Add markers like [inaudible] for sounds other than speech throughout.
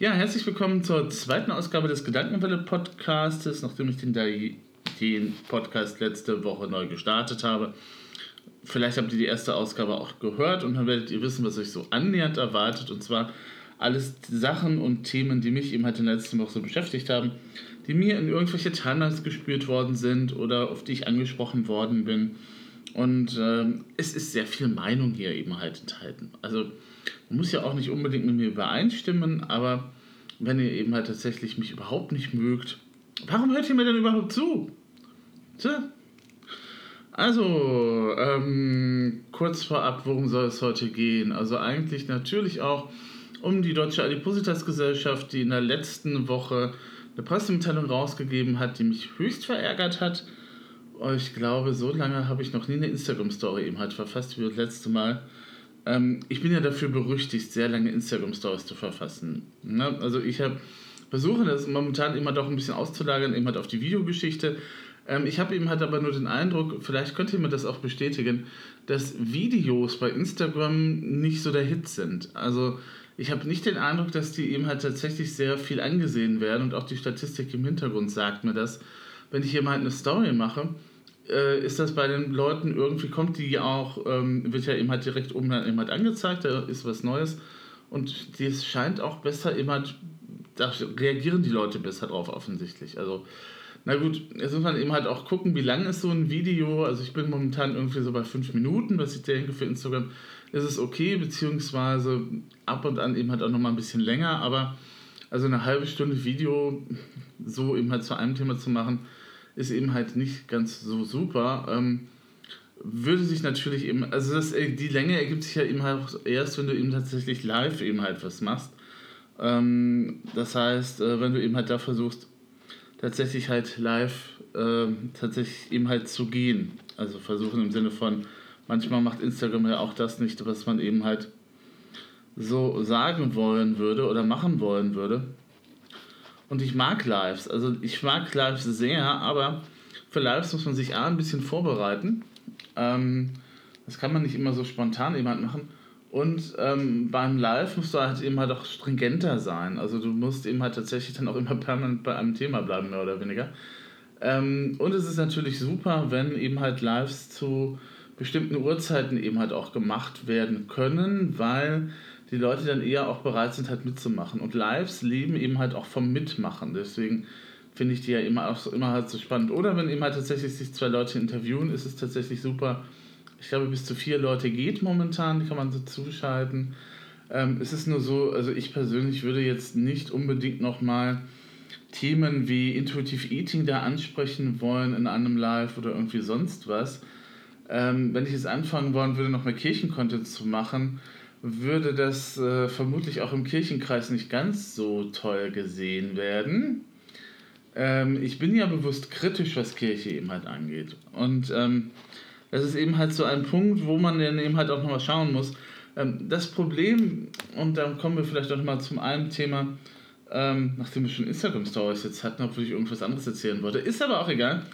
Ja, herzlich willkommen zur zweiten Ausgabe des Gedankenwelle Podcastes, nachdem ich den, den Podcast letzte Woche neu gestartet habe. Vielleicht habt ihr die erste Ausgabe auch gehört und dann werdet ihr wissen, was euch so annähernd erwartet. Und zwar alles Sachen und Themen, die mich eben halt in der letzten Woche so beschäftigt haben, die mir in irgendwelche Timelines gespürt worden sind oder auf die ich angesprochen worden bin. Und ähm, es ist sehr viel Meinung hier eben halt enthalten. Also muss ja auch nicht unbedingt mit mir übereinstimmen, aber wenn ihr eben halt tatsächlich mich überhaupt nicht mögt, warum hört ihr mir denn überhaupt zu? Tja. Also, ähm, kurz vorab, worum soll es heute gehen? Also eigentlich natürlich auch um die Deutsche Adipositas-Gesellschaft, die in der letzten Woche eine Pressemitteilung rausgegeben hat, die mich höchst verärgert hat. Ich glaube, so lange habe ich noch nie eine Instagram-Story eben halt verfasst wie das letzte Mal. Ähm, ich bin ja dafür berüchtigt, sehr lange Instagram-Stories zu verfassen. Ne? Also ich habe versuche das momentan immer doch ein bisschen auszulagern, eben halt auf die Videogeschichte. Ähm, ich habe eben halt aber nur den Eindruck, vielleicht könnt ihr mir das auch bestätigen, dass Videos bei Instagram nicht so der Hit sind. Also ich habe nicht den Eindruck, dass die eben halt tatsächlich sehr viel angesehen werden und auch die Statistik im Hintergrund sagt mir das. Wenn ich eben halt eine Story mache, äh, ist das bei den Leuten irgendwie, kommt die auch, ähm, wird ja eben halt direkt oben dann eben halt angezeigt, da ist was Neues. Und das scheint auch besser eben halt, da reagieren die Leute besser drauf offensichtlich. Also, na gut, jetzt muss man eben halt auch gucken, wie lang ist so ein Video. Also ich bin momentan irgendwie so bei fünf Minuten, was ich denke für Instagram ist es okay, beziehungsweise ab und an eben halt auch nochmal ein bisschen länger, aber also eine halbe Stunde Video so eben halt zu einem Thema zu machen, ist eben halt nicht ganz so super. Ähm, würde sich natürlich eben, also das, äh, die Länge ergibt sich ja eben halt erst, wenn du eben tatsächlich live eben halt was machst. Ähm, das heißt, äh, wenn du eben halt da versuchst, tatsächlich halt live äh, tatsächlich eben halt zu gehen. Also versuchen im Sinne von, manchmal macht Instagram ja auch das nicht, was man eben halt so sagen wollen würde oder machen wollen würde. Und ich mag Lives. Also ich mag Lives sehr, aber für Lives muss man sich A ein bisschen vorbereiten. Ähm, das kann man nicht immer so spontan jemand machen. Und ähm, beim Live musst du halt eben halt auch stringenter sein. Also du musst eben halt tatsächlich dann auch immer permanent bei einem Thema bleiben, mehr oder weniger. Ähm, und es ist natürlich super, wenn eben halt Lives zu bestimmten Uhrzeiten eben halt auch gemacht werden können, weil die Leute dann eher auch bereit sind, halt mitzumachen. Und Lives leben eben halt auch vom Mitmachen. Deswegen finde ich die ja immer auch immer halt so spannend. Oder wenn eben halt tatsächlich sich zwei Leute interviewen, ist es tatsächlich super. Ich glaube, bis zu vier Leute geht momentan, die kann man so zuschalten. Ähm, es ist nur so, also ich persönlich würde jetzt nicht unbedingt nochmal Themen wie Intuitive Eating da ansprechen wollen in einem Live oder irgendwie sonst was. Ähm, wenn ich jetzt anfangen wollen würde, noch mehr Kirchencontent zu machen, würde das äh, vermutlich auch im Kirchenkreis nicht ganz so toll gesehen werden. Ähm, ich bin ja bewusst kritisch, was Kirche eben halt angeht. Und ähm, das ist eben halt so ein Punkt, wo man dann eben halt auch nochmal schauen muss. Ähm, das Problem, und dann kommen wir vielleicht auch nochmal zum einen Thema, ähm, nachdem wir schon Instagram-Stories jetzt hatten, obwohl ich irgendwas anderes erzählen wollte, ist aber auch egal.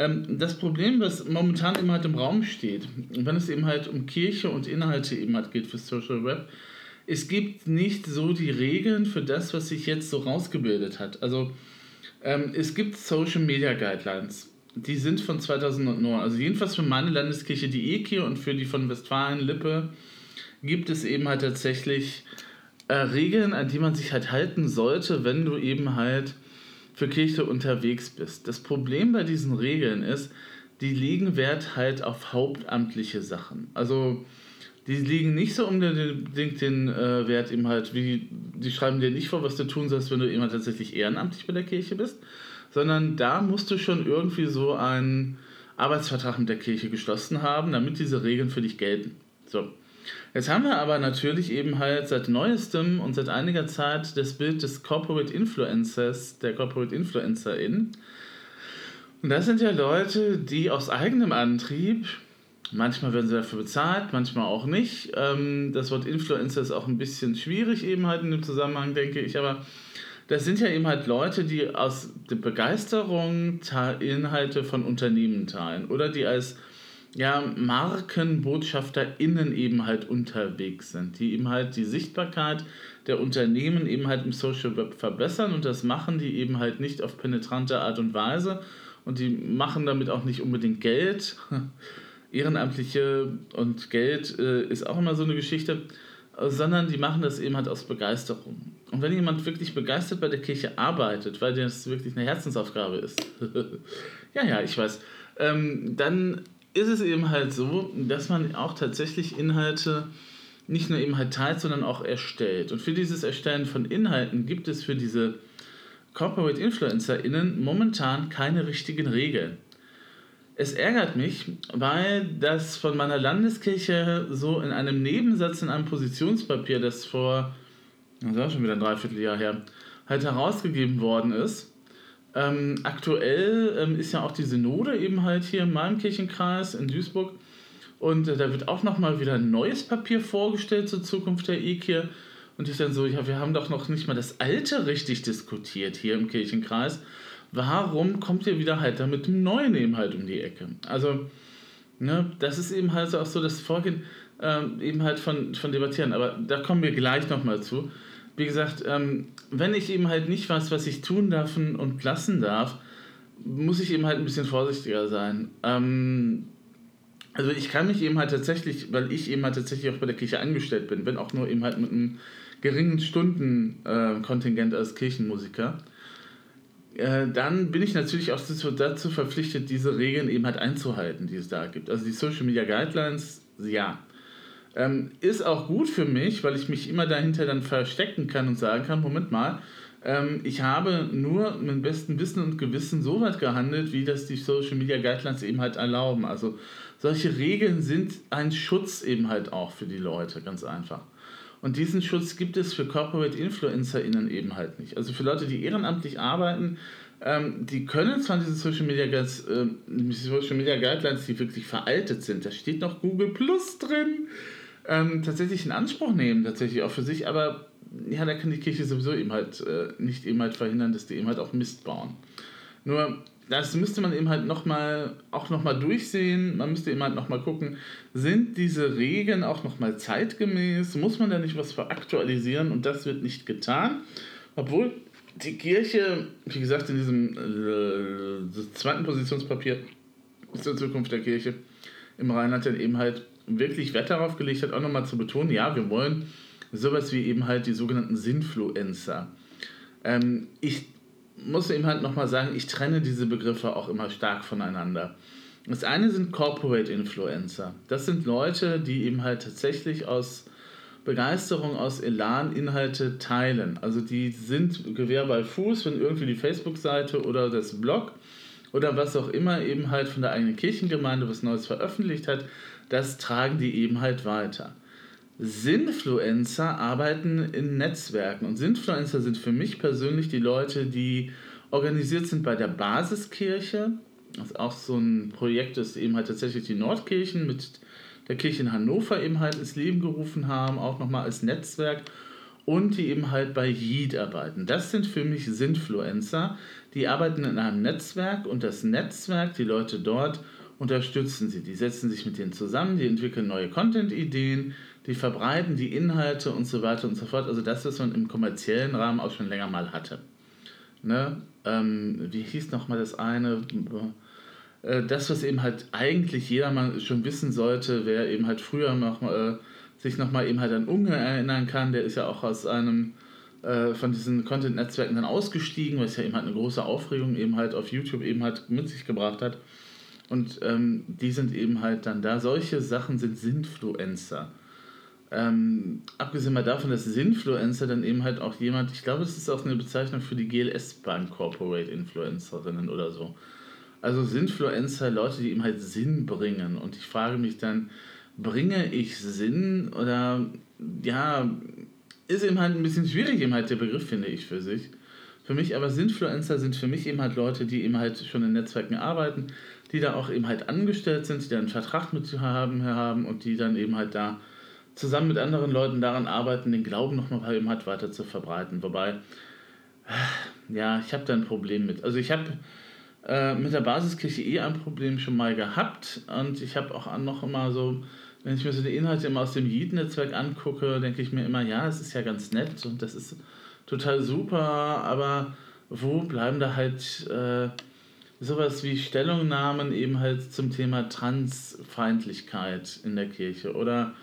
Ähm, das Problem, was momentan eben halt im Raum steht, wenn es eben halt um Kirche und Inhalte eben halt geht für Social Web, es gibt nicht so die Regeln für das, was sich jetzt so rausgebildet hat. Also ähm, es gibt Social Media Guidelines. Die sind von 2009. Also jedenfalls für meine Landeskirche, die EKI, und für die von Westfalen-Lippe gibt es eben halt tatsächlich äh, Regeln, an die man sich halt halten sollte, wenn du eben halt für Kirche unterwegs bist. Das Problem bei diesen Regeln ist, die legen Wert halt auf hauptamtliche Sachen. Also die liegen nicht so unbedingt den äh, Wert eben halt, wie die schreiben dir nicht vor, was du tun sollst, wenn du immer tatsächlich ehrenamtlich bei der Kirche bist, sondern da musst du schon irgendwie so einen Arbeitsvertrag mit der Kirche geschlossen haben, damit diese Regeln für dich gelten. So. Jetzt haben wir aber natürlich eben halt seit neuestem und seit einiger Zeit das Bild des Corporate Influencers, der Corporate Influencerin. Und das sind ja Leute, die aus eigenem Antrieb, manchmal werden sie dafür bezahlt, manchmal auch nicht. Ähm, das Wort Influencer ist auch ein bisschen schwierig eben halt in dem Zusammenhang, denke ich, aber das sind ja eben halt Leute, die aus der Begeisterung Inhalte von Unternehmen teilen oder die als ja, MarkenbotschafterInnen eben halt unterwegs sind, die eben halt die Sichtbarkeit der Unternehmen eben halt im Social Web verbessern und das machen die eben halt nicht auf penetrante Art und Weise und die machen damit auch nicht unbedingt Geld. [laughs] Ehrenamtliche und Geld äh, ist auch immer so eine Geschichte, sondern die machen das eben halt aus Begeisterung. Und wenn jemand wirklich begeistert bei der Kirche arbeitet, weil das wirklich eine Herzensaufgabe ist, [laughs] ja, ja, ich weiß, ähm, dann ist es eben halt so, dass man auch tatsächlich Inhalte nicht nur eben halt teilt, sondern auch erstellt. Und für dieses Erstellen von Inhalten gibt es für diese Corporate InfluencerInnen momentan keine richtigen Regeln. Es ärgert mich, weil das von meiner Landeskirche so in einem Nebensatz in einem Positionspapier, das vor, das war schon wieder ein Dreivierteljahr her, halt herausgegeben worden ist, ähm, aktuell ähm, ist ja auch die Synode eben halt hier in meinem Kirchenkreis in Duisburg. Und äh, da wird auch nochmal wieder ein neues Papier vorgestellt zur Zukunft der EKIR. Und ich dann so, ja, wir haben doch noch nicht mal das alte richtig diskutiert hier im Kirchenkreis. Warum kommt ihr wieder halt da mit dem neuen eben halt um die Ecke? Also, ne, das ist eben halt auch so das Vorgehen ähm, eben halt von, von Debattieren. Aber da kommen wir gleich nochmal zu wie gesagt, ähm, wenn ich eben halt nicht weiß, was ich tun darf und lassen darf, muss ich eben halt ein bisschen vorsichtiger sein. Ähm, also ich kann mich eben halt tatsächlich, weil ich eben halt tatsächlich auch bei der Kirche angestellt bin, wenn auch nur eben halt mit einem geringen Stundenkontingent äh, als Kirchenmusiker, äh, dann bin ich natürlich auch dazu verpflichtet, diese Regeln eben halt einzuhalten, die es da gibt. Also die Social Media Guidelines, ja, ähm, ist auch gut für mich, weil ich mich immer dahinter dann verstecken kann und sagen kann, Moment mal, ähm, ich habe nur mit bestem Wissen und Gewissen so weit gehandelt, wie das die Social Media Guidelines eben halt erlauben. Also solche Regeln sind ein Schutz eben halt auch für die Leute, ganz einfach. Und diesen Schutz gibt es für Corporate InfluencerInnen eben halt nicht. Also für Leute, die ehrenamtlich arbeiten, ähm, die können zwar diese Social Media, äh, Social Media Guidelines, die wirklich veraltet sind, da steht noch Google Plus drin, ähm, tatsächlich in Anspruch nehmen, tatsächlich auch für sich, aber ja, da kann die Kirche sowieso eben halt äh, nicht eben halt verhindern, dass die eben halt auch Mist bauen. Nur, das müsste man eben halt nochmal, auch nochmal durchsehen, man müsste eben halt nochmal gucken, sind diese Regeln auch nochmal zeitgemäß, muss man da nicht was veraktualisieren? Und das wird nicht getan, obwohl die Kirche, wie gesagt, in diesem äh, zweiten Positionspapier zur Zukunft der Kirche im Rheinland dann eben halt wirklich Wert darauf gelegt hat, auch nochmal zu betonen, ja, wir wollen sowas wie eben halt die sogenannten Sinfluencer. Ähm, ich muss eben halt nochmal sagen, ich trenne diese Begriffe auch immer stark voneinander. Das eine sind Corporate Influencer. Das sind Leute, die eben halt tatsächlich aus Begeisterung, aus Elan Inhalte teilen. Also die sind Gewehr bei Fuß, wenn irgendwie die Facebook-Seite oder das Blog oder was auch immer eben halt von der eigenen Kirchengemeinde was Neues veröffentlicht hat, das tragen die eben halt weiter. Sinfluencer arbeiten in Netzwerken und Sinfluencer sind für mich persönlich die Leute, die organisiert sind bei der Basiskirche. Das ist auch so ein Projekt, das eben halt tatsächlich die Nordkirchen mit der Kirche in Hannover eben halt ins Leben gerufen haben, auch nochmal als Netzwerk und die eben halt bei JID arbeiten. Das sind für mich Sinfluencer, die arbeiten in einem Netzwerk und das Netzwerk, die Leute dort, unterstützen sie. Die setzen sich mit denen zusammen, die entwickeln neue Content-Ideen, die verbreiten die Inhalte und so weiter und so fort. Also das, was man im kommerziellen Rahmen auch schon länger mal hatte. Ne? Ähm, wie hieß nochmal das eine? Äh, das, was eben halt eigentlich jeder mal schon wissen sollte, wer eben halt früher noch äh, sich nochmal eben halt an Unge erinnern kann, der ist ja auch aus einem äh, von diesen Content-Netzwerken dann ausgestiegen, was ja eben halt eine große Aufregung eben halt auf YouTube eben halt mit sich gebracht hat. Und ähm, die sind eben halt dann da. Solche Sachen sind Sinfluencer. Ähm, abgesehen mal davon, dass Sinfluencer dann eben halt auch jemand, ich glaube, das ist auch eine Bezeichnung für die GLS Bank Corporate Influencerinnen oder so. Also Sinfluencer, Leute, die eben halt Sinn bringen. Und ich frage mich dann, bringe ich Sinn oder ja, ist eben halt ein bisschen schwierig, eben halt der Begriff, finde ich, für sich. Für mich aber Sinfluencer sind für mich eben halt Leute, die eben halt schon in Netzwerken arbeiten, die da auch eben halt angestellt sind, die da einen Vertrag mit haben, haben und die dann eben halt da zusammen mit anderen Leuten daran arbeiten, den Glauben nochmal eben halt weiter zu verbreiten. Wobei, ja, ich habe da ein Problem mit. Also ich habe äh, mit der Basiskirche eh ein Problem schon mal gehabt und ich habe auch noch immer so, wenn ich mir so die Inhalte immer aus dem Yeet-Netzwerk angucke, denke ich mir immer, ja, das ist ja ganz nett und das ist total super, aber wo bleiben da halt äh, sowas wie Stellungnahmen eben halt zum Thema Transfeindlichkeit in der Kirche oder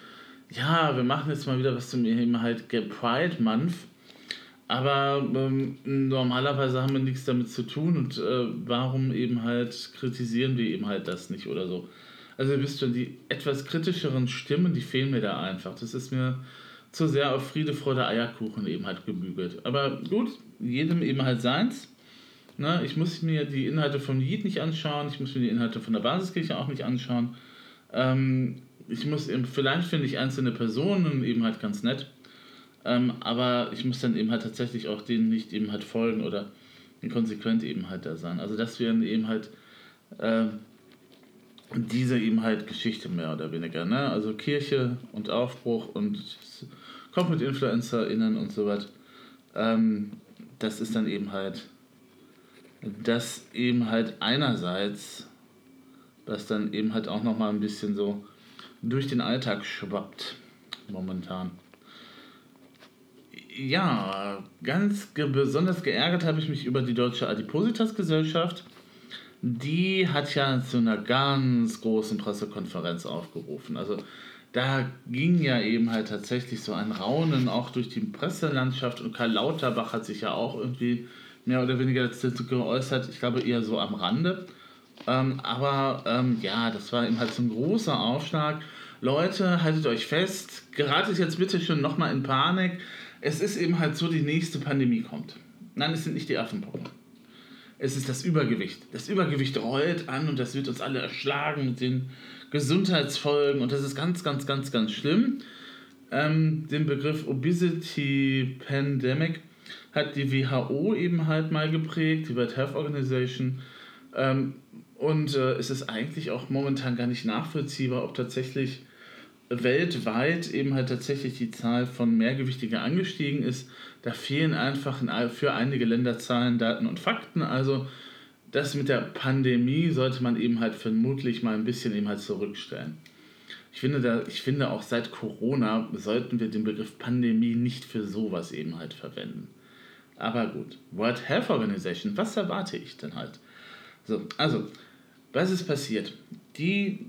ja, wir machen jetzt mal wieder was zum eben halt Pride Month aber ähm, normalerweise haben wir nichts damit zu tun und äh, warum eben halt kritisieren wir eben halt das nicht oder so. Also ihr wisst schon, die etwas kritischeren Stimmen, die fehlen mir da einfach. Das ist mir zu sehr auf Friede, Freude, Eierkuchen eben halt gebügelt. Aber gut, jedem eben halt seins. Ne, ich muss mir die Inhalte von Lied nicht anschauen, ich muss mir die Inhalte von der Basiskirche auch nicht anschauen. Ähm, ich muss eben, vielleicht finde ich einzelne Personen eben halt ganz nett. Ähm, aber ich muss dann eben halt tatsächlich auch denen nicht eben halt folgen oder konsequent eben halt da sein. Also das wären eben halt äh, diese eben halt Geschichte mehr oder weniger. Ne? Also Kirche und Aufbruch und kommt mit InfluencerInnen und so was. Ähm, das ist dann eben halt das eben halt einerseits, was dann eben halt auch nochmal ein bisschen so durch den Alltag schwappt momentan ja, ganz ge besonders geärgert habe ich mich über die Deutsche Adipositas-Gesellschaft. Die hat ja zu einer ganz großen Pressekonferenz aufgerufen. Also da ging ja eben halt tatsächlich so ein Raunen auch durch die Presselandschaft und Karl Lauterbach hat sich ja auch irgendwie mehr oder weniger dazu geäußert. Ich glaube eher so am Rande. Ähm, aber ähm, ja, das war eben halt so ein großer Aufschlag. Leute, haltet euch fest, geratet jetzt bitte schon nochmal in Panik es ist eben halt so, die nächste Pandemie kommt. Nein, es sind nicht die Affenpocken. Es ist das Übergewicht. Das Übergewicht rollt an und das wird uns alle erschlagen mit den Gesundheitsfolgen und das ist ganz, ganz, ganz, ganz schlimm. Ähm, den Begriff Obesity Pandemic hat die WHO eben halt mal geprägt, die World Health Organization. Ähm, und äh, es ist eigentlich auch momentan gar nicht nachvollziehbar, ob tatsächlich weltweit eben halt tatsächlich die Zahl von Mehrgewichtigen angestiegen ist. Da fehlen einfach für einige Länder Zahlen, Daten und Fakten. Also das mit der Pandemie sollte man eben halt vermutlich mal ein bisschen eben halt zurückstellen. Ich finde, da, ich finde auch seit Corona sollten wir den Begriff Pandemie nicht für sowas eben halt verwenden. Aber gut, World Health Organization, was erwarte ich denn halt? So, also, was ist passiert? Die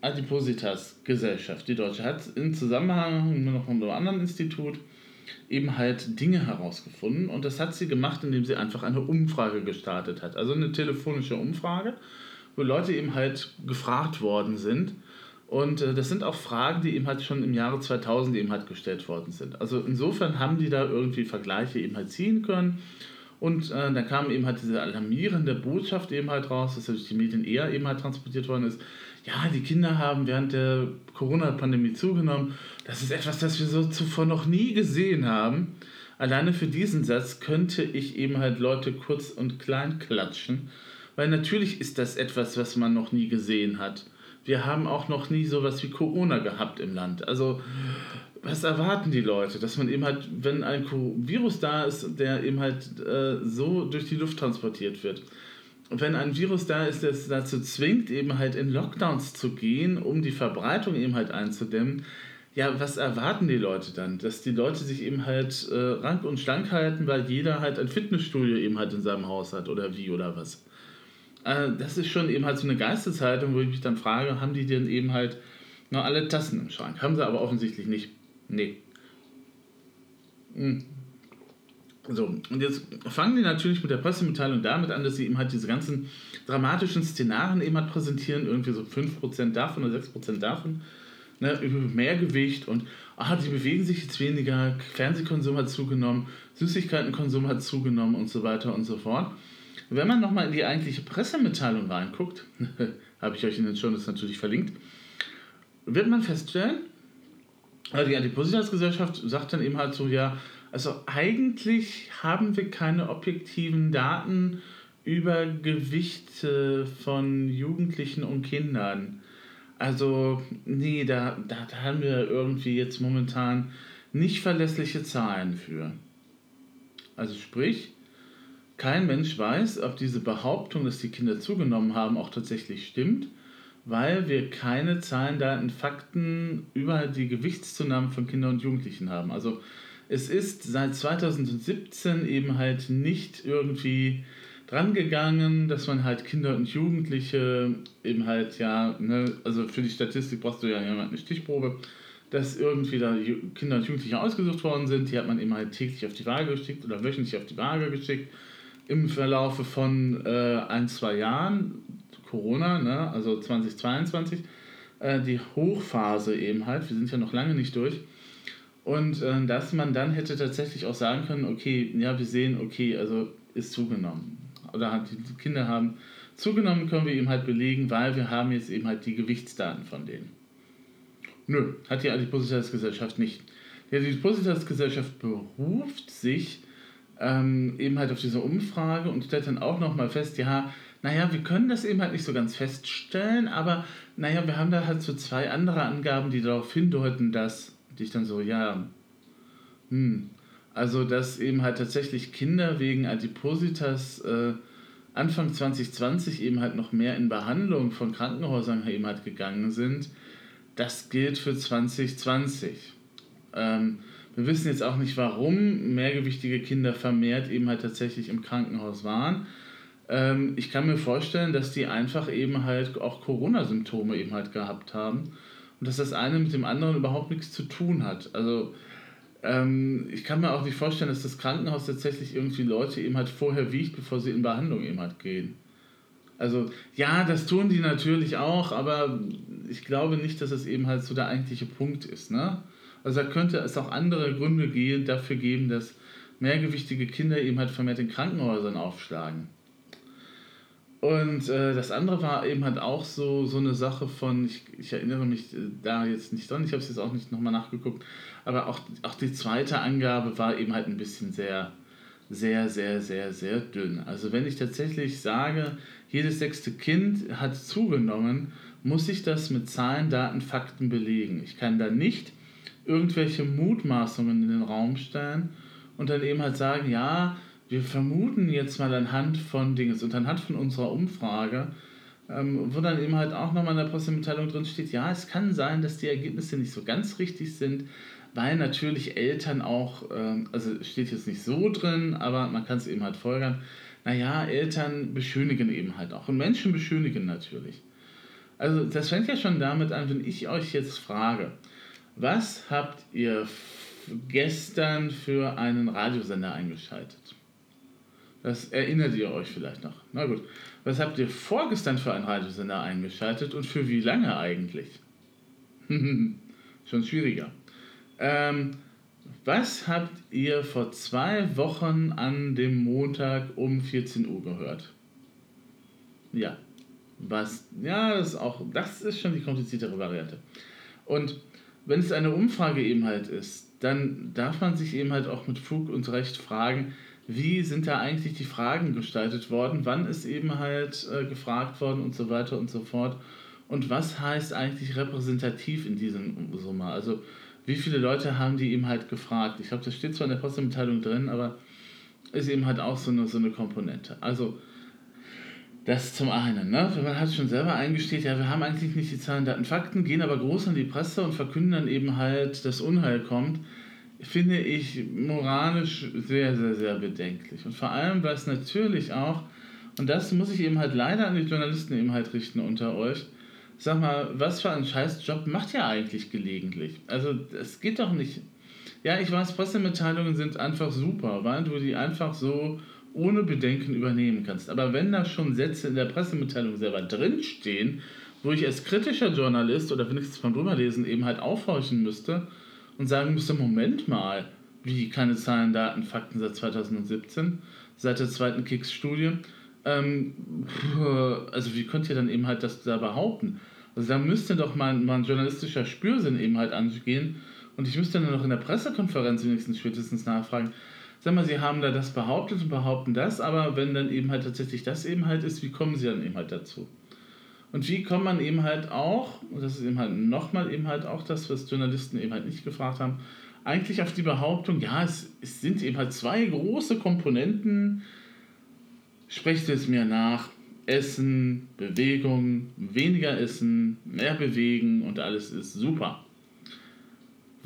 Adipositas Gesellschaft, die deutsche, hat in Zusammenhang mit noch einem anderen Institut eben halt Dinge herausgefunden und das hat sie gemacht, indem sie einfach eine Umfrage gestartet hat. Also eine telefonische Umfrage, wo Leute eben halt gefragt worden sind. Und äh, das sind auch Fragen, die eben halt schon im Jahre 2000 eben halt gestellt worden sind. Also insofern haben die da irgendwie Vergleiche eben halt ziehen können. Und äh, da kam eben halt diese alarmierende Botschaft eben halt raus, dass durch die Medien eher eben halt transportiert worden ist ja, die Kinder haben während der Corona-Pandemie zugenommen. Das ist etwas, das wir so zuvor noch nie gesehen haben. Alleine für diesen Satz könnte ich eben halt Leute kurz und klein klatschen, weil natürlich ist das etwas, was man noch nie gesehen hat. Wir haben auch noch nie sowas wie Corona gehabt im Land. Also, was erwarten die Leute? Dass man eben halt, wenn ein Virus da ist, der eben halt äh, so durch die Luft transportiert wird, wenn ein Virus da ist, das dazu zwingt, eben halt in Lockdowns zu gehen, um die Verbreitung eben halt einzudämmen, ja, was erwarten die Leute dann? Dass die Leute sich eben halt äh, rank und schlank halten, weil jeder halt ein Fitnessstudio eben halt in seinem Haus hat oder wie oder was? Äh, das ist schon eben halt so eine Geisteshaltung, wo ich mich dann frage, haben die denn eben halt noch alle Tassen im Schrank? Haben sie aber offensichtlich nicht. Nee. Hm. So, und jetzt fangen die natürlich mit der Pressemitteilung damit an, dass sie eben halt diese ganzen dramatischen Szenarien eben halt präsentieren, irgendwie so 5% davon oder 6% davon, ne, über Mehrgewicht und ah, die bewegen sich jetzt weniger, Fernsehkonsum hat zugenommen, Süßigkeitenkonsum hat zugenommen und so weiter und so fort. Wenn man nochmal in die eigentliche Pressemitteilung reinguckt, [laughs] habe ich euch in den Shownotes natürlich verlinkt, wird man feststellen, die Antipositas-Gesellschaft sagt dann eben halt so, ja, also eigentlich haben wir keine objektiven Daten über Gewichte von Jugendlichen und Kindern. Also, nee, da, da, da haben wir irgendwie jetzt momentan nicht verlässliche Zahlen für. Also sprich, kein Mensch weiß, ob diese Behauptung, dass die Kinder zugenommen haben, auch tatsächlich stimmt, weil wir keine Zahlen, Daten, Fakten über die Gewichtszunahmen von Kindern und Jugendlichen haben. Also es ist seit 2017 eben halt nicht irgendwie drangegangen, dass man halt Kinder und Jugendliche eben halt, ja, ne, also für die Statistik brauchst du ja eine Stichprobe, dass irgendwie da Kinder und Jugendliche ausgesucht worden sind, die hat man eben halt täglich auf die Waage geschickt oder wöchentlich auf die Waage geschickt im Verlaufe von äh, ein, zwei Jahren, Corona, ne, also 2022, äh, die Hochphase eben halt, wir sind ja noch lange nicht durch, und äh, dass man dann hätte tatsächlich auch sagen können, okay, ja, wir sehen, okay, also ist zugenommen oder hat, die Kinder haben zugenommen, können wir eben halt belegen, weil wir haben jetzt eben halt die Gewichtsdaten von denen. Nö, hat die Adipositas-Gesellschaft nicht. Die Adipositas-Gesellschaft beruft sich ähm, eben halt auf diese Umfrage und stellt dann auch nochmal fest, ja, naja, wir können das eben halt nicht so ganz feststellen, aber naja, wir haben da halt so zwei andere Angaben, die darauf hindeuten, dass, die ich dann so, ja, hm, also, dass eben halt tatsächlich Kinder wegen Adipositas äh, Anfang 2020 eben halt noch mehr in Behandlung von Krankenhäusern eben halt gegangen sind, das gilt für 2020. Ähm, wir wissen jetzt auch nicht, warum mehrgewichtige Kinder vermehrt eben halt tatsächlich im Krankenhaus waren. Ähm, ich kann mir vorstellen, dass die einfach eben halt auch Corona-Symptome eben halt gehabt haben und dass das eine mit dem anderen überhaupt nichts zu tun hat. Also ähm, ich kann mir auch nicht vorstellen, dass das Krankenhaus tatsächlich irgendwie Leute eben halt vorher wiegt, bevor sie in Behandlung eben halt gehen. Also ja, das tun die natürlich auch, aber ich glaube nicht, dass es eben halt so der eigentliche Punkt ist. Ne? Also da könnte es auch andere Gründe gehen, dafür geben, dass mehrgewichtige Kinder eben halt vermehrt in Krankenhäusern aufschlagen. Und äh, das andere war eben halt auch so, so eine Sache von, ich, ich erinnere mich äh, da jetzt nicht dran, ich habe es jetzt auch nicht nochmal nachgeguckt, aber auch, auch die zweite Angabe war eben halt ein bisschen sehr, sehr, sehr, sehr, sehr dünn. Also wenn ich tatsächlich sage, jedes sechste Kind hat zugenommen, muss ich das mit Zahlen, Daten, Fakten belegen. Ich kann da nicht irgendwelche Mutmaßungen in den Raum stellen und dann eben halt sagen, ja, wir vermuten jetzt mal anhand von Dingen und anhand von unserer Umfrage, ähm, wo dann eben halt auch nochmal in der Pressemitteilung drin steht, ja, es kann sein, dass die Ergebnisse nicht so ganz richtig sind, weil natürlich Eltern auch, ähm, also steht jetzt nicht so drin, aber man kann es eben halt folgern, naja, Eltern beschönigen eben halt auch und Menschen beschönigen natürlich. Also das fängt ja schon damit an, wenn ich euch jetzt frage, was habt ihr gestern für einen Radiosender eingeschaltet? Das erinnert ihr euch vielleicht noch. Na gut. Was habt ihr vorgestern für einen Radiosender eingeschaltet und für wie lange eigentlich? [laughs] Schon schwieriger. Ähm, was habt ihr vor zwei Wochen an dem Montag um 14 Uhr gehört? Ja. Was? Ja, das ist auch, das ist schon die kompliziertere Variante. Und wenn es eine Umfrage eben halt ist, dann darf man sich eben halt auch mit Fug und Recht fragen, wie sind da eigentlich die Fragen gestaltet worden, wann ist eben halt äh, gefragt worden und so weiter und so fort. Und was heißt eigentlich repräsentativ in diesem Summe? Also wie viele Leute haben die eben halt gefragt? Ich glaube, das steht zwar in der Pressemitteilung drin, aber ist eben halt auch so eine, so eine Komponente. Also das zum einen, ne? Man hat schon selber eingesteht, ja, wir haben eigentlich nicht die Zahlen, Daten, Fakten, gehen aber groß an die Presse und verkünden dann eben halt, dass Unheil kommt finde ich moralisch sehr, sehr, sehr bedenklich. Und vor allem, weil es natürlich auch, und das muss ich eben halt leider an die Journalisten eben halt richten unter euch, sag mal, was für einen Scheißjob macht ihr eigentlich gelegentlich? Also, es geht doch nicht. Ja, ich weiß, Pressemitteilungen sind einfach super, weil du die einfach so ohne Bedenken übernehmen kannst. Aber wenn da schon Sätze in der Pressemitteilung selber drinstehen, wo ich als kritischer Journalist oder wenigstens vom drüberlesen eben halt aufhorchen müsste, und sagen müsste, Moment mal, wie keine Zahlen, Daten, Fakten seit 2017, seit der zweiten Kicks-Studie. Ähm, also wie könnt ihr dann eben halt das da behaupten? Also da müsste doch mal, mal journalistischer Spürsinn eben halt angehen und ich müsste dann noch in der Pressekonferenz wenigstens spätestens nachfragen, sag mal, sie haben da das behauptet und behaupten das, aber wenn dann eben halt tatsächlich das eben halt ist, wie kommen sie dann eben halt dazu? Und wie kommt man eben halt auch, und das ist eben halt nochmal eben halt auch das, was Journalisten eben halt nicht gefragt haben, eigentlich auf die Behauptung, ja, es, es sind eben halt zwei große Komponenten, sprecht es mir nach. Essen, Bewegung, weniger essen, mehr bewegen und alles ist super.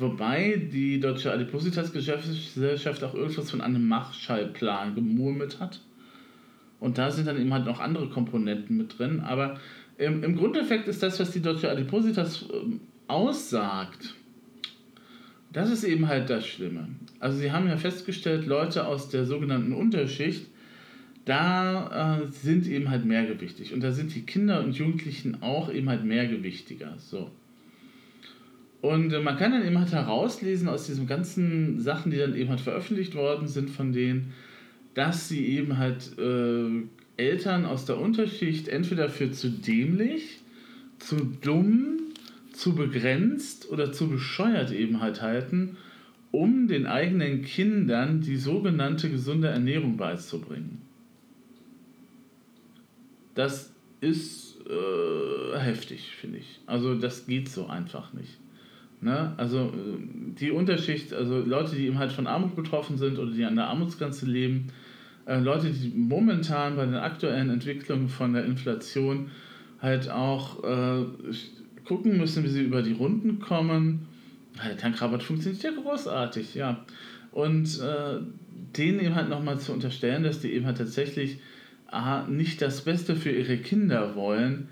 Wobei die Deutsche Adipositas-Gesellschaft auch irgendwas von einem Marshallplan gemurmelt hat. Und da sind dann eben halt noch andere Komponenten mit drin. Aber im, im Grundeffekt ist das, was die Deutsche Adipositas äh, aussagt, das ist eben halt das Schlimme. Also sie haben ja festgestellt, Leute aus der sogenannten Unterschicht, da äh, sind eben halt mehrgewichtig. Und da sind die Kinder und Jugendlichen auch eben halt mehrgewichtiger. So. Und äh, man kann dann eben halt herauslesen aus diesen ganzen Sachen, die dann eben halt veröffentlicht worden sind von denen, dass sie eben halt äh, Eltern aus der Unterschicht entweder für zu dämlich, zu dumm, zu begrenzt oder zu bescheuert eben halt halten, um den eigenen Kindern die sogenannte gesunde Ernährung beizubringen. Das ist äh, heftig, finde ich. Also das geht so einfach nicht. Ne? Also äh, die Unterschicht, also Leute, die eben halt von Armut betroffen sind oder die an der Armutsgrenze leben, äh, Leute, die momentan bei den aktuellen Entwicklungen von der Inflation halt auch äh, gucken müssen, wie sie über die Runden kommen. Der Tankrabatt funktioniert ja großartig, ja. Und äh, denen eben halt nochmal zu unterstellen, dass die eben halt tatsächlich aha, nicht das Beste für ihre Kinder wollen,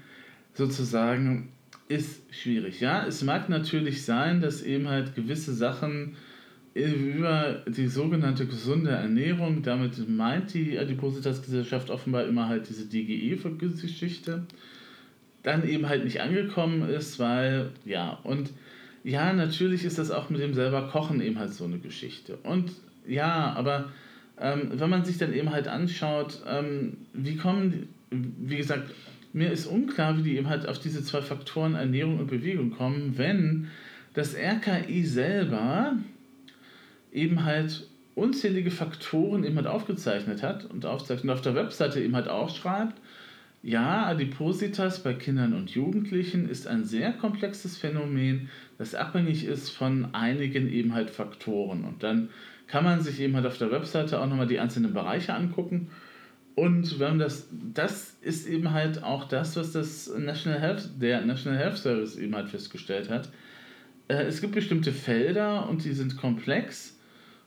sozusagen, ist schwierig. Ja, es mag natürlich sein, dass eben halt gewisse Sachen über die sogenannte gesunde Ernährung, damit meint die Adipositas-Gesellschaft offenbar immer halt diese DGE-Geschichte, dann eben halt nicht angekommen ist, weil, ja, und ja, natürlich ist das auch mit dem selber Kochen eben halt so eine Geschichte. Und ja, aber ähm, wenn man sich dann eben halt anschaut, ähm, wie kommen, wie gesagt, mir ist unklar, wie die eben halt auf diese zwei Faktoren Ernährung und Bewegung kommen, wenn das RKI selber eben halt unzählige Faktoren eben halt aufgezeichnet hat und aufzeichnet und auf der Webseite eben halt auch schreibt, ja, Adipositas bei Kindern und Jugendlichen ist ein sehr komplexes Phänomen, das abhängig ist von einigen eben halt Faktoren. Und dann kann man sich eben halt auf der Webseite auch nochmal die einzelnen Bereiche angucken. Und wenn das, das ist eben halt auch das, was das National Health, der National Health Service eben halt festgestellt hat. Äh, es gibt bestimmte Felder und die sind komplex.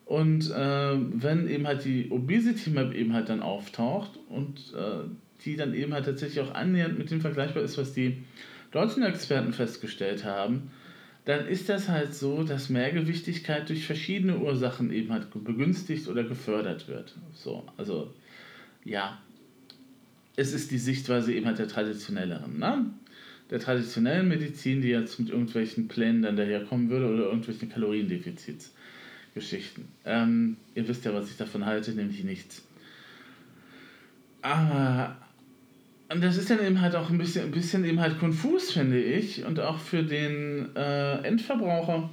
Und äh, wenn eben halt die Obesity Map eben halt dann auftaucht und äh, die dann eben halt tatsächlich auch annähernd mit dem vergleichbar ist, was die deutschen Experten festgestellt haben, dann ist das halt so, dass Mehrgewichtigkeit durch verschiedene Ursachen eben halt begünstigt oder gefördert wird. So, also ja, es ist die Sichtweise eben halt der traditionelleren, ne? Der traditionellen Medizin, die jetzt mit irgendwelchen Plänen dann daherkommen würde oder irgendwelchen Kaloriendefizitsgeschichten. Ähm, ihr wisst ja, was ich davon halte, nämlich nichts. Aber und das ist dann eben halt auch ein bisschen, ein bisschen eben halt konfus, finde ich. Und auch für den äh, Endverbraucher,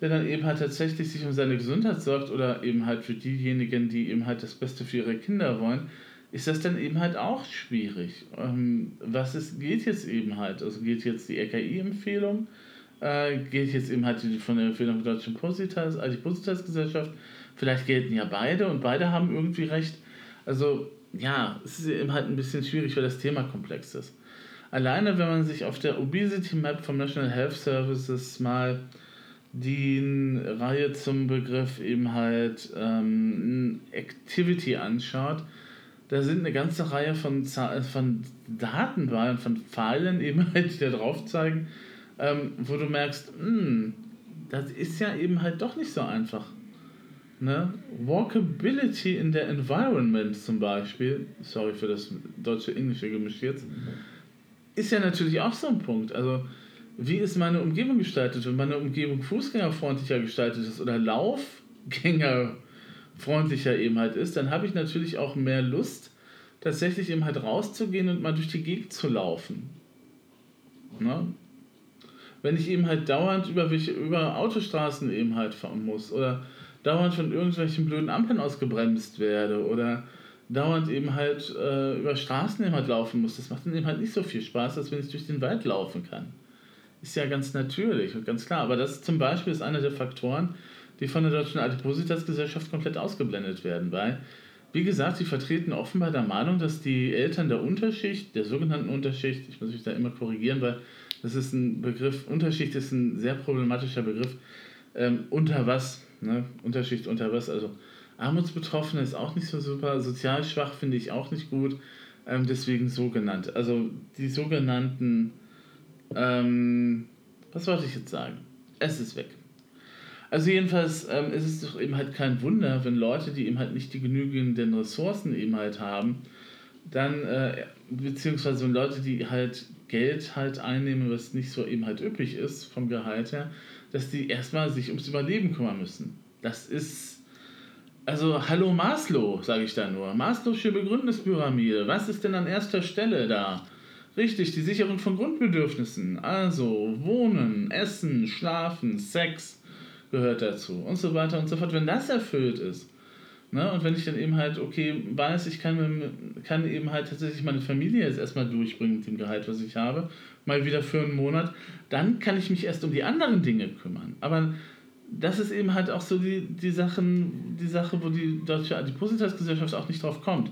der dann eben halt tatsächlich sich um seine Gesundheit sorgt oder eben halt für diejenigen, die eben halt das Beste für ihre Kinder wollen, ist das dann eben halt auch schwierig. Ähm, was ist, geht jetzt eben halt? Also geht jetzt die RKI-Empfehlung, äh, geht jetzt eben halt die von der Empfehlung der Deutschen Positas, also die Positas-Gesellschaft. Vielleicht gelten ja beide und beide haben irgendwie recht. Also ja, es ist eben halt ein bisschen schwierig, weil das Thema komplex ist. Alleine, wenn man sich auf der Obesity Map vom National Health Services mal die Reihe zum Begriff eben halt ähm, Activity anschaut, da sind eine ganze Reihe von, von Daten bei und von Pfeilen eben halt, die da drauf zeigen, ähm, wo du merkst, mh, hm, das ist ja eben halt doch nicht so einfach. Ne? Walkability in der Environment zum Beispiel, sorry für das deutsche Englische Gemisch jetzt, ist ja natürlich auch so ein Punkt. Also, wie ist meine Umgebung gestaltet? Wenn meine Umgebung fußgängerfreundlicher gestaltet ist oder Laufgängerfreundlicher eben halt ist, dann habe ich natürlich auch mehr Lust, tatsächlich eben halt rauszugehen und mal durch die Gegend zu laufen. Ne? Wenn ich eben halt dauernd über, über Autostraßen eben halt fahren muss oder dauernd von irgendwelchen blöden Ampeln ausgebremst werde oder dauernd eben halt äh, über Straßen eben halt laufen muss. Das macht dann eben halt nicht so viel Spaß, als wenn ich durch den Wald laufen kann. Ist ja ganz natürlich und ganz klar. Aber das zum Beispiel ist einer der Faktoren, die von der Deutschen Adipositas-Gesellschaft komplett ausgeblendet werden, weil wie gesagt, sie vertreten offenbar der Meinung, dass die Eltern der Unterschicht, der sogenannten Unterschicht, ich muss mich da immer korrigieren, weil das ist ein Begriff, Unterschicht ist ein sehr problematischer Begriff, ähm, unter was, ne? Unterschicht unter was, also Armutsbetroffene ist auch nicht so super, sozial schwach finde ich auch nicht gut, ähm, deswegen so genannt. Also die sogenannten, ähm, was wollte ich jetzt sagen? Es ist weg. Also jedenfalls ähm, ist es doch eben halt kein Wunder, wenn Leute, die eben halt nicht die genügenden Ressourcen eben halt haben, dann, äh, beziehungsweise wenn Leute, die halt Geld halt einnehmen, was nicht so eben halt üppig ist vom Gehalt her, dass die erstmal sich ums Überleben kümmern müssen. Das ist, also hallo Maslow, sage ich da nur. Maslow'sche Begründungspyramide, was ist denn an erster Stelle da? Richtig, die Sicherung von Grundbedürfnissen, also Wohnen, Essen, Schlafen, Sex, gehört dazu und so weiter und so fort. Wenn das erfüllt ist, ne, und wenn ich dann eben halt, okay, weiß, ich kann, kann eben halt tatsächlich meine Familie jetzt erstmal durchbringen mit dem Gehalt, was ich habe, mal wieder für einen Monat, dann kann ich mich erst um die anderen Dinge kümmern. Aber das ist eben halt auch so die, die, Sachen, die Sache, wo die deutsche Adipositas-Gesellschaft auch nicht drauf kommt.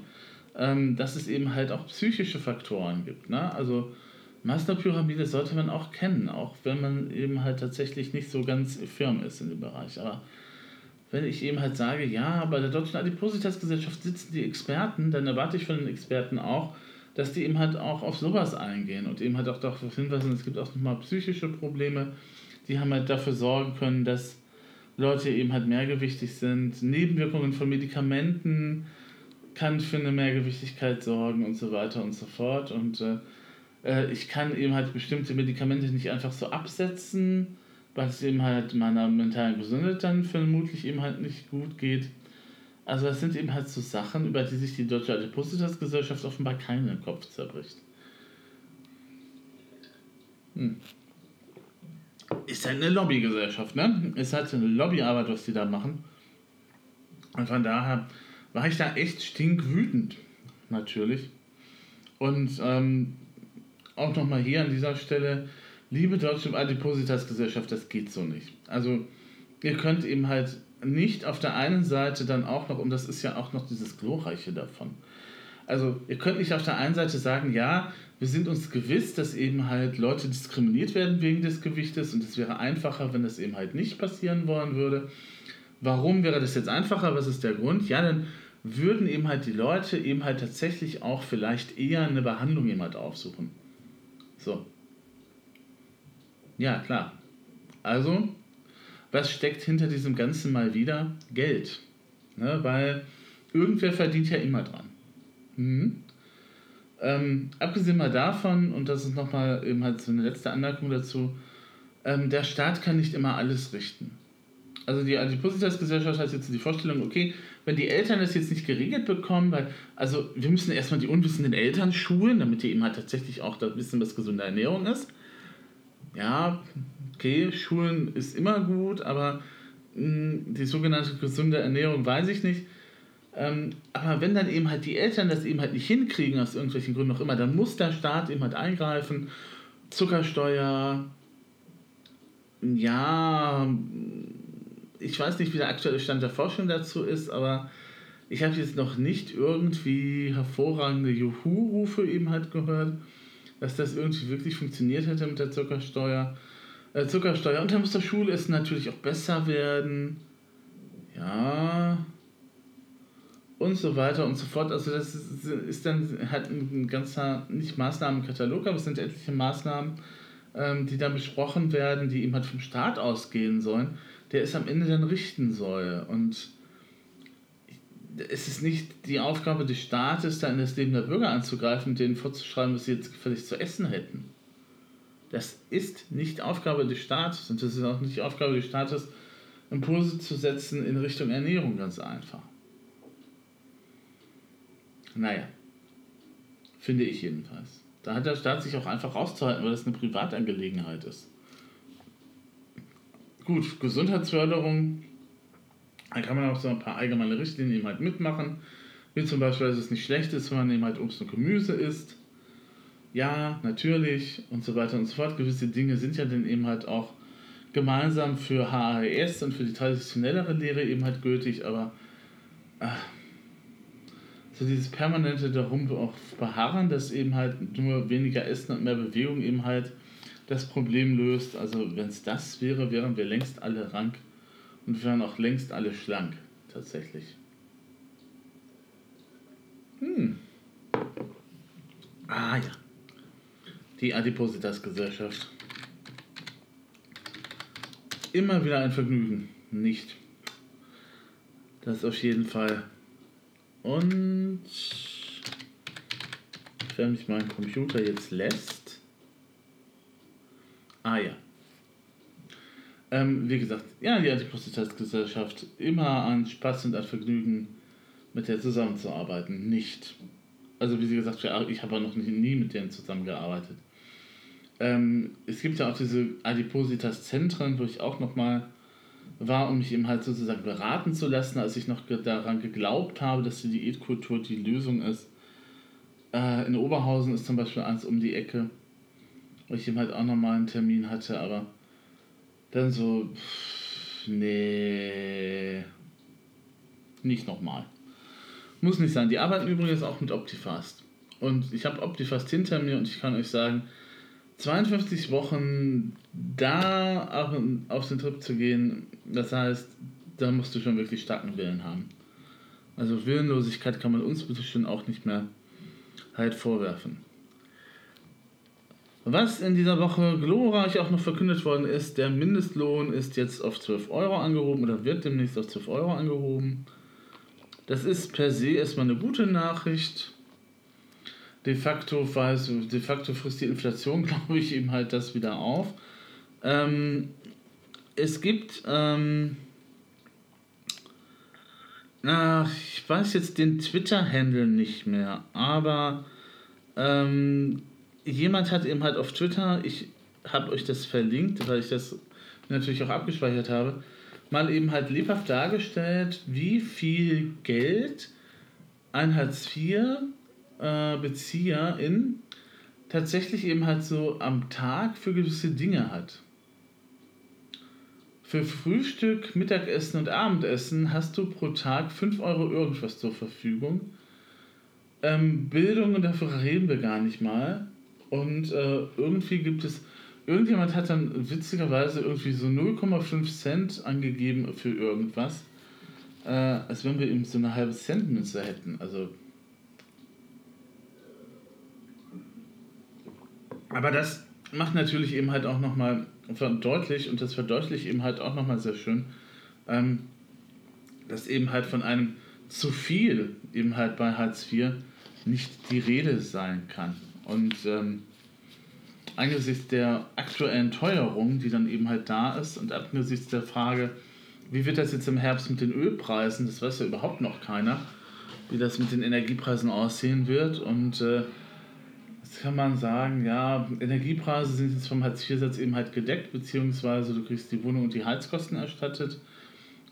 Ähm, dass es eben halt auch psychische Faktoren gibt. Ne? Also Masterpyramide sollte man auch kennen, auch wenn man eben halt tatsächlich nicht so ganz firm ist in dem Bereich. Aber wenn ich eben halt sage, ja, bei der Deutschen Adipositas-Gesellschaft sitzen die Experten, dann erwarte ich von den Experten auch, dass die eben halt auch auf sowas eingehen und eben halt auch darauf hinweisen, es gibt auch nochmal psychische Probleme, die haben halt dafür sorgen können, dass Leute eben halt mehrgewichtig sind. Nebenwirkungen von Medikamenten kann für eine Mehrgewichtigkeit sorgen und so weiter und so fort. Und äh, äh, ich kann eben halt bestimmte Medikamente nicht einfach so absetzen, weil es eben halt meiner mentalen Gesundheit dann vermutlich eben halt nicht gut geht. Also das sind eben halt so Sachen, über die sich die Deutsche Adipositas-Gesellschaft offenbar keinen Kopf zerbricht. Hm. Ist halt eine Lobbygesellschaft, ne? Ist halt eine Lobbyarbeit, was die da machen. Und von daher war ich da echt stinkwütend, natürlich. Und ähm, auch nochmal hier an dieser Stelle, liebe Deutsche Adipositas-Gesellschaft, das geht so nicht. Also ihr könnt eben halt nicht auf der einen Seite dann auch noch, und das ist ja auch noch dieses Glorreiche davon, also ihr könnt nicht auf der einen Seite sagen, ja, wir sind uns gewiss, dass eben halt Leute diskriminiert werden wegen des Gewichtes und es wäre einfacher, wenn das eben halt nicht passieren wollen würde. Warum wäre das jetzt einfacher? Was ist der Grund? Ja, dann würden eben halt die Leute eben halt tatsächlich auch vielleicht eher eine Behandlung eben halt aufsuchen. So. Ja, klar. Also, was steckt hinter diesem Ganzen mal wieder? Geld. Ne, weil irgendwer verdient ja immer dran. Mhm. Ähm, abgesehen mal davon, und das ist nochmal eben halt so eine letzte Anmerkung dazu, ähm, der Staat kann nicht immer alles richten. Also die Adipositas-Gesellschaft hat jetzt die Vorstellung, okay, wenn die Eltern das jetzt nicht geregelt bekommen, weil, also wir müssen erstmal die unwissenden Eltern schulen, damit die eben halt tatsächlich auch da wissen, was gesunde Ernährung ist. Ja, okay, Schulen ist immer gut, aber mh, hm, die sogenannte gesunde Ernährung weiß ich nicht. Ähm, aber wenn dann eben halt die Eltern das eben halt nicht hinkriegen, aus irgendwelchen Gründen auch immer, dann muss der Staat eben halt eingreifen. Zuckersteuer, ja, ich weiß nicht, wie der aktuelle Stand der Forschung dazu ist, aber ich habe jetzt noch nicht irgendwie hervorragende Juhu-Rufe eben halt gehört, dass das irgendwie wirklich funktioniert hätte mit der Zuckersteuer. Äh, Zuckersteuer. Und dann muss das Schulessen natürlich auch besser werden. Ja. Und so weiter und so fort. Also das ist, ist dann halt ein ganzer, nicht Maßnahmenkatalog, aber es sind etliche Maßnahmen, ähm, die dann besprochen werden, die eben halt vom Staat ausgehen sollen der es am Ende dann richten soll. Und es ist nicht die Aufgabe des Staates, da in das Leben der Bürger anzugreifen und denen vorzuschreiben, was sie jetzt gefällig zu essen hätten. Das ist nicht Aufgabe des Staates und das ist auch nicht die Aufgabe des Staates, Impulse zu setzen in Richtung Ernährung, ganz einfach. Naja, finde ich jedenfalls. Da hat der Staat sich auch einfach rauszuhalten, weil das eine Privatangelegenheit ist. Gut, Gesundheitsförderung, da kann man auch so ein paar allgemeine Richtlinien eben halt mitmachen. Wie zum Beispiel, dass es nicht schlecht ist, wenn man eben halt Obst und Gemüse isst. Ja, natürlich und so weiter und so fort. Gewisse Dinge sind ja dann eben halt auch gemeinsam für HAS und für die traditionellere Lehre eben halt gültig, aber äh, so dieses permanente darum auch beharren, dass eben halt nur weniger Essen und mehr Bewegung eben halt das Problem löst. Also wenn es das wäre, wären wir längst alle rank und wären auch längst alle schlank, tatsächlich. Hm. Ah ja. Die Adipositas-Gesellschaft. Immer wieder ein Vergnügen. Nicht. Das auf jeden Fall. Und wenn mich mein Computer jetzt lässt. Ah ja. Ähm, wie gesagt, ja, die Adipositas-Gesellschaft immer an Spaß und an Vergnügen mit der zusammenzuarbeiten. Nicht. Also wie sie gesagt, ich habe noch nie mit denen zusammengearbeitet. Ähm, es gibt ja auch diese Adipositas-Zentren, wo ich auch nochmal war, um mich eben halt sozusagen beraten zu lassen, als ich noch daran geglaubt habe, dass die Diätkultur die Lösung ist. Äh, in Oberhausen ist zum Beispiel eins um die Ecke, wo ich eben halt auch nochmal einen Termin hatte, aber dann so, pff, nee, nicht nochmal. Muss nicht sein. Die arbeiten übrigens auch mit Optifast. Und ich habe Optifast hinter mir und ich kann euch sagen, 52 Wochen da auf den Trip zu gehen, das heißt, da musst du schon wirklich starken Willen haben. Also Willenlosigkeit kann man uns bitte schon auch nicht mehr halt vorwerfen. Was in dieser Woche glorreich auch noch verkündet worden ist, der Mindestlohn ist jetzt auf 12 Euro angehoben oder wird demnächst auf 12 Euro angehoben. Das ist per se erstmal eine gute Nachricht de facto, weiß, de facto frisst die Inflation, [laughs] glaube ich, eben halt das wieder auf. Ähm, es gibt, ähm, ach, ich weiß jetzt den Twitter-Handle nicht mehr, aber ähm, jemand hat eben halt auf Twitter, ich habe euch das verlinkt, weil ich das natürlich auch abgespeichert habe, mal eben halt lebhaft dargestellt, wie viel Geld ein Hartz IV äh, Bezieherin tatsächlich eben halt so am Tag für gewisse Dinge hat. Für Frühstück, Mittagessen und Abendessen hast du pro Tag 5 Euro irgendwas zur Verfügung. Ähm, Bildung, und dafür reden wir gar nicht mal. Und äh, irgendwie gibt es, irgendjemand hat dann witzigerweise irgendwie so 0,5 Cent angegeben für irgendwas. Äh, als wenn wir eben so eine halbe Centmünze hätten. Also Aber das macht natürlich eben halt auch nochmal deutlich, und das verdeutlicht eben halt auch nochmal sehr schön, ähm, dass eben halt von einem zu viel eben halt bei Hartz IV nicht die Rede sein kann. Und ähm, angesichts der aktuellen Teuerung, die dann eben halt da ist, und angesichts der Frage, wie wird das jetzt im Herbst mit den Ölpreisen, das weiß ja überhaupt noch keiner, wie das mit den Energiepreisen aussehen wird. Und äh, kann man sagen, ja, Energiepreise sind jetzt vom Hartz-IV-Satz eben halt gedeckt, beziehungsweise du kriegst die Wohnung und die Heizkosten erstattet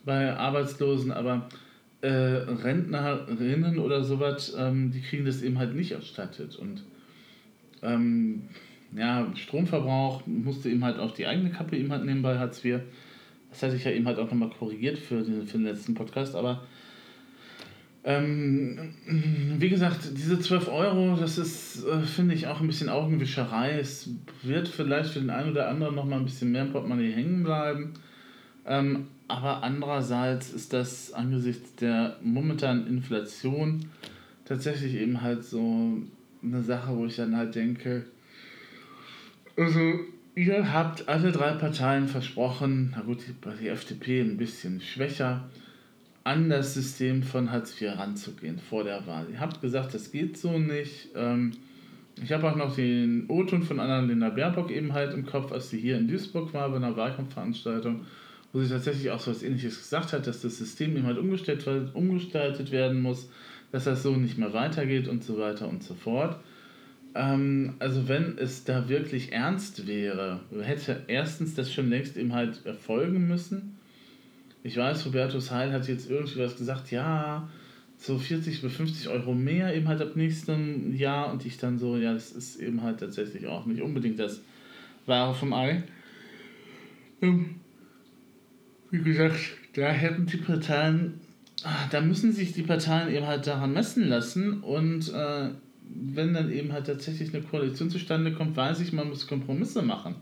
bei Arbeitslosen, aber äh, Rentnerinnen oder sowas, ähm, die kriegen das eben halt nicht erstattet. Und ähm, ja, Stromverbrauch musste eben halt auf die eigene Kappe eben halt nehmen bei Hartz IV. Das hatte ich ja eben halt auch nochmal korrigiert für den, für den letzten Podcast, aber ähm, wie gesagt, diese 12 Euro, das ist, äh, finde ich, auch ein bisschen Augenwischerei. Es wird vielleicht für den einen oder anderen noch mal ein bisschen mehr im Portemonnaie hängen bleiben. Ähm, aber andererseits ist das angesichts der momentanen Inflation tatsächlich eben halt so eine Sache, wo ich dann halt denke, also ihr habt alle drei Parteien versprochen, na gut, die FDP ein bisschen schwächer, an das System von Hartz IV ranzugehen vor der Wahl. Ihr habt gesagt, das geht so nicht. Ähm, ich habe auch noch den O-Ton von Annalena Baerbock eben halt im Kopf, als sie hier in Duisburg war bei einer Wahlkampfveranstaltung, wo sie tatsächlich auch so was ähnliches gesagt hat, dass das System eben halt umgestellt, umgestaltet werden muss, dass das so nicht mehr weitergeht und so weiter und so fort. Ähm, also wenn es da wirklich ernst wäre, hätte erstens das schon längst eben halt erfolgen müssen ich weiß, Robertus Heil hat jetzt irgendwie was gesagt, ja, so 40 bis 50 Euro mehr eben halt ab nächstem Jahr und ich dann so, ja, das ist eben halt tatsächlich auch nicht unbedingt das Wahre vom Ei. Ähm, wie gesagt, da hätten die Parteien ah, da müssen sich die Parteien eben halt daran messen lassen und äh, wenn dann eben halt tatsächlich eine Koalition zustande kommt, weiß ich, man muss Kompromisse machen.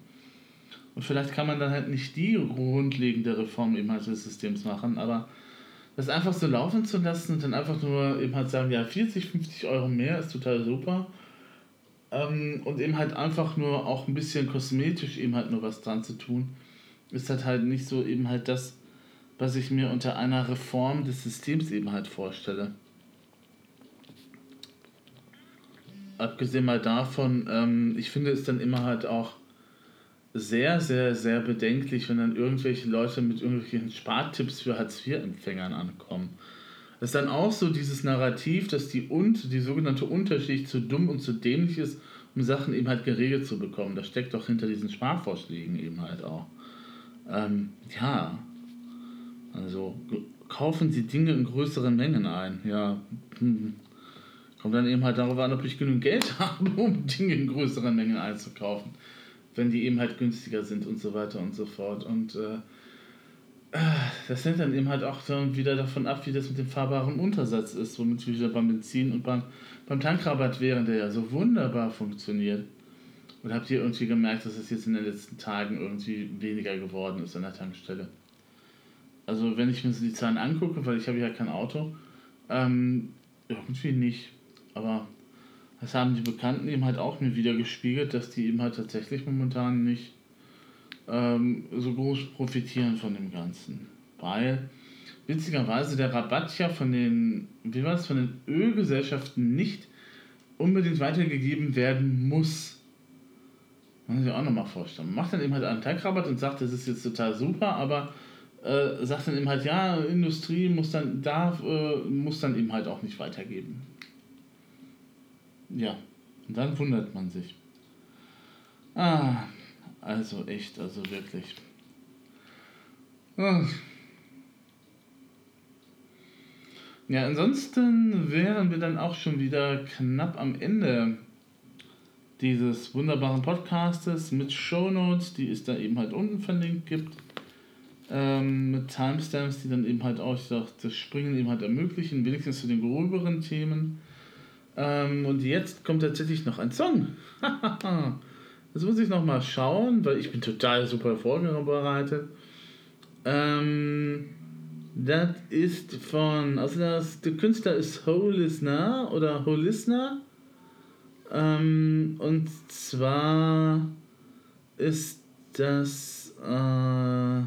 Und vielleicht kann man dann halt nicht die grundlegende Reform eben halt des Systems machen, aber das einfach so laufen zu lassen und dann einfach nur eben halt sagen, ja, 40, 50 Euro mehr ist total super. Ähm, und eben halt einfach nur auch ein bisschen kosmetisch eben halt nur was dran zu tun, ist halt halt nicht so eben halt das, was ich mir unter einer Reform des Systems eben halt vorstelle. Abgesehen mal davon, ähm, ich finde es dann immer halt auch sehr, sehr, sehr bedenklich, wenn dann irgendwelche Leute mit irgendwelchen Spartipps für Hartz-IV-Empfängern ankommen. Das ist dann auch so dieses Narrativ, dass die, und, die sogenannte Unterschicht zu dumm und zu dämlich ist, um Sachen eben halt geregelt zu bekommen. Das steckt doch hinter diesen Sparvorschlägen eben halt auch. Ähm, ja, also kaufen Sie Dinge in größeren Mengen ein. Ja, hm. kommt dann eben halt darauf an, ob ich genug Geld [laughs] habe, um Dinge in größeren Mengen einzukaufen wenn die eben halt günstiger sind und so weiter und so fort. Und äh, das hängt dann eben halt auch dann wieder davon ab, wie das mit dem fahrbaren Untersatz ist, womit wir wieder beim Benzin und beim, beim Tankrabatt wären, der ja so wunderbar funktioniert. Und habt ihr irgendwie gemerkt, dass es jetzt in den letzten Tagen irgendwie weniger geworden ist an der Tankstelle? Also wenn ich mir so die Zahlen angucke, weil ich habe ja kein Auto, ähm, irgendwie nicht. Aber das haben die Bekannten eben halt auch mir wieder gespiegelt, dass die eben halt tatsächlich momentan nicht ähm, so groß profitieren von dem Ganzen. Weil witzigerweise der Rabatt ja von den, wie war es, von den Ölgesellschaften nicht unbedingt weitergegeben werden muss. Man muss sich auch nochmal vorstellen. Man macht dann eben halt einen Tankrabatt und sagt, das ist jetzt total super, aber äh, sagt dann eben halt, ja, Industrie muss dann, darf, äh, muss dann eben halt auch nicht weitergeben. Ja, und dann wundert man sich. Ah, also echt, also wirklich. Ah. Ja, ansonsten wären wir dann auch schon wieder knapp am Ende dieses wunderbaren Podcastes mit Shownotes, die es da eben halt unten verlinkt gibt. Ähm, mit Timestamps, die dann eben halt auch das Springen eben halt ermöglichen, wenigstens zu den gröberen Themen. Ähm, und jetzt kommt tatsächlich noch ein Song. [laughs] das muss ich noch mal schauen, weil ich bin total super vorbereitet. Ähm, das ist von, also das, der Künstler ist Holisner oder Holisner. Ähm, und zwar ist das, äh,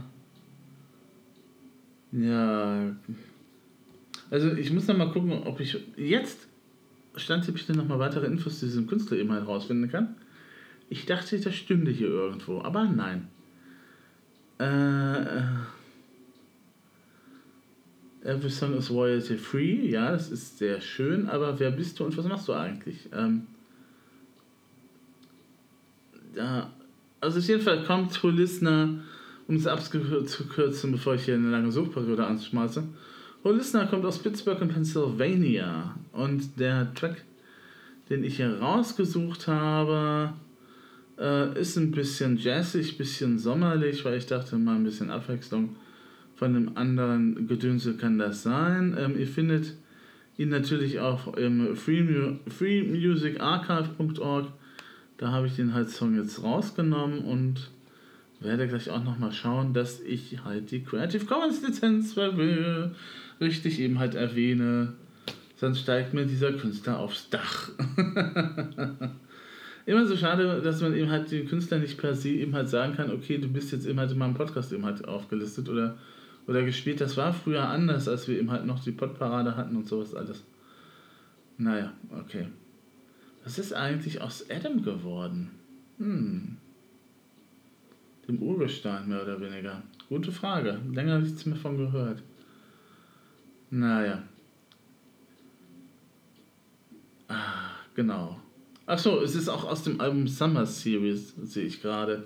ja, also ich muss noch mal gucken, ob ich jetzt stand ich denn nochmal weitere Infos zu diesem Künstler eben halt rausfinden kann. Ich dachte, das stünde hier irgendwo, aber nein. Äh, Every Song is Royalty Free, ja, das ist sehr schön, aber wer bist du und was machst du eigentlich? Ähm, da, also auf jeden Fall kommt Holisner, um es abzukürzen, bevor ich hier eine lange Suchperiode anschmeiße, Holisner kommt aus Pittsburgh in Pennsylvania und der Track, den ich hier rausgesucht habe, äh, ist ein bisschen jazzig, ein bisschen sommerlich, weil ich dachte mal ein bisschen Abwechslung von dem anderen Gedönse kann das sein. Ähm, ihr findet ihn natürlich auch im freemusicarchive.org. Da habe ich den halt Song jetzt rausgenommen und werde gleich auch nochmal schauen, dass ich halt die Creative Commons Lizenz will richtig eben halt erwähne, sonst steigt mir dieser Künstler aufs Dach. [laughs] Immer so schade, dass man eben halt den Künstler nicht per se eben halt sagen kann, okay, du bist jetzt eben halt in meinem Podcast eben halt aufgelistet oder, oder gespielt. Das war früher anders, als wir eben halt noch die Podparade hatten und sowas alles. Naja, okay. Was ist eigentlich aus Adam geworden? Hm. Dem Urgestein mehr oder weniger. Gute Frage. Länger nichts mehr von gehört. Naja. Ah, genau. Achso, es ist auch aus dem Album Summer Series, sehe ich gerade.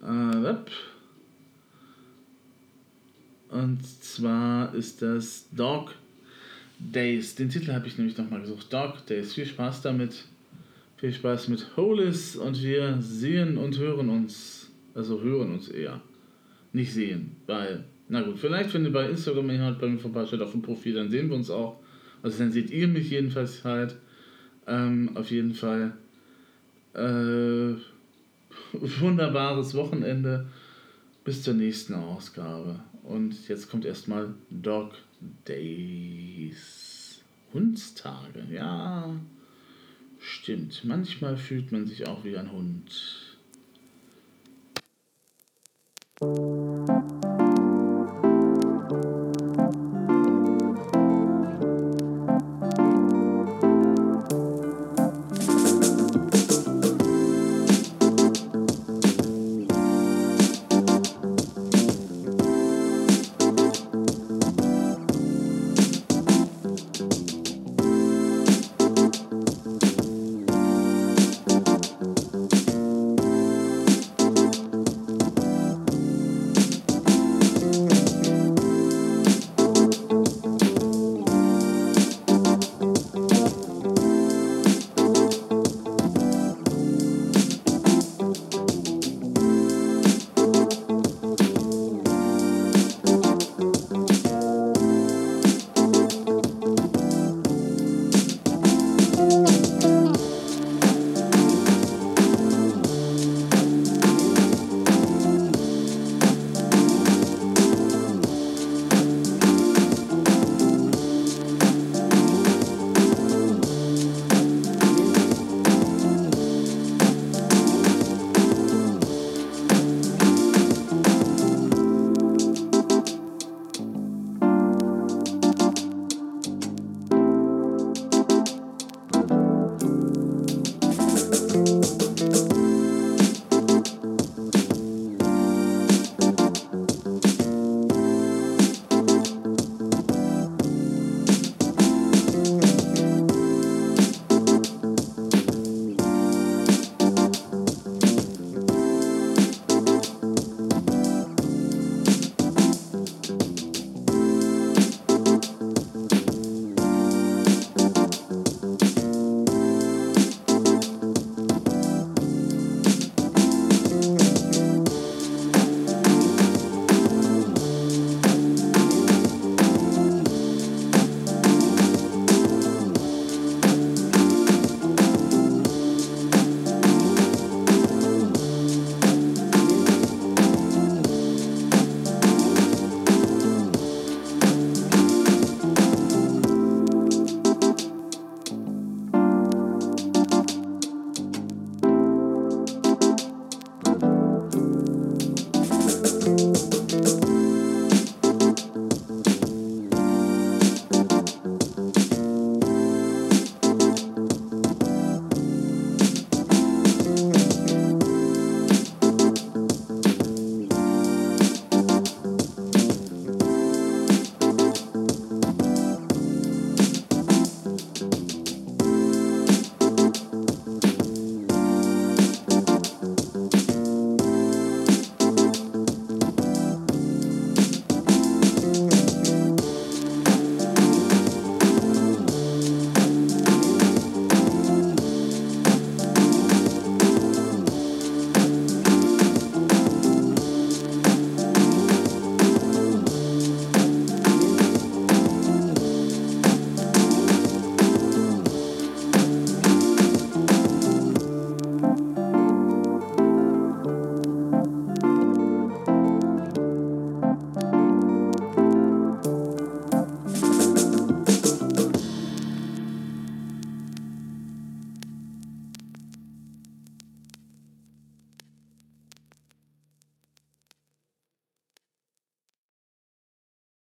Äh, und zwar ist das Dog Days. Den Titel habe ich nämlich nochmal gesucht. Dog Days. Viel Spaß damit. Viel Spaß mit Holis und wir sehen und hören uns. Also hören uns eher. Nicht sehen, weil Na gut, vielleicht, wenn ihr bei Instagram jemand bei mir vorbeischaut auf dem Profil, dann sehen wir uns auch. Also dann seht ihr mich jedenfalls halt. Ähm, auf jeden Fall. Äh, [laughs] wunderbares Wochenende. Bis zur nächsten Ausgabe. Und jetzt kommt erstmal Dog Days. Hundstage, ja. Stimmt. Manchmal fühlt man sich auch wie ein Hund. Thank you.